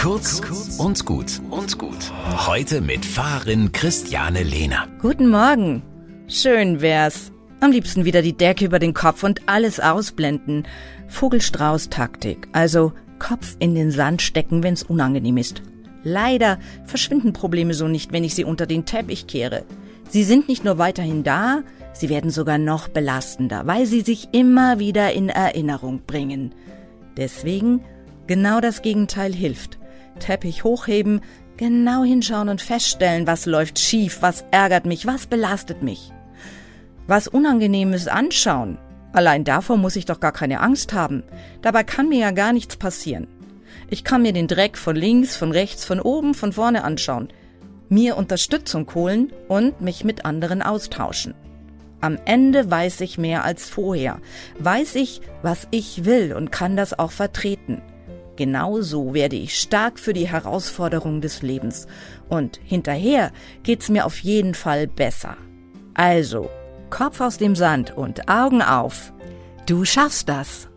Kurz und gut und gut. Heute mit Fahrerin Christiane Lehner. Guten Morgen. Schön wär's. Am liebsten wieder die Decke über den Kopf und alles ausblenden. Vogelstrauß-Taktik, also Kopf in den Sand stecken, wenn's unangenehm ist. Leider verschwinden Probleme so nicht, wenn ich sie unter den Teppich kehre. Sie sind nicht nur weiterhin da, sie werden sogar noch belastender, weil sie sich immer wieder in Erinnerung bringen. Deswegen genau das Gegenteil hilft. Teppich hochheben, genau hinschauen und feststellen, was läuft schief, was ärgert mich, was belastet mich. Was Unangenehmes anschauen. Allein davor muss ich doch gar keine Angst haben. Dabei kann mir ja gar nichts passieren. Ich kann mir den Dreck von links, von rechts, von oben, von vorne anschauen, mir Unterstützung holen und mich mit anderen austauschen. Am Ende weiß ich mehr als vorher, weiß ich, was ich will und kann das auch vertreten. Genauso werde ich stark für die Herausforderung des Lebens und hinterher geht's mir auf jeden Fall besser. Also, Kopf aus dem Sand und Augen auf. Du schaffst das.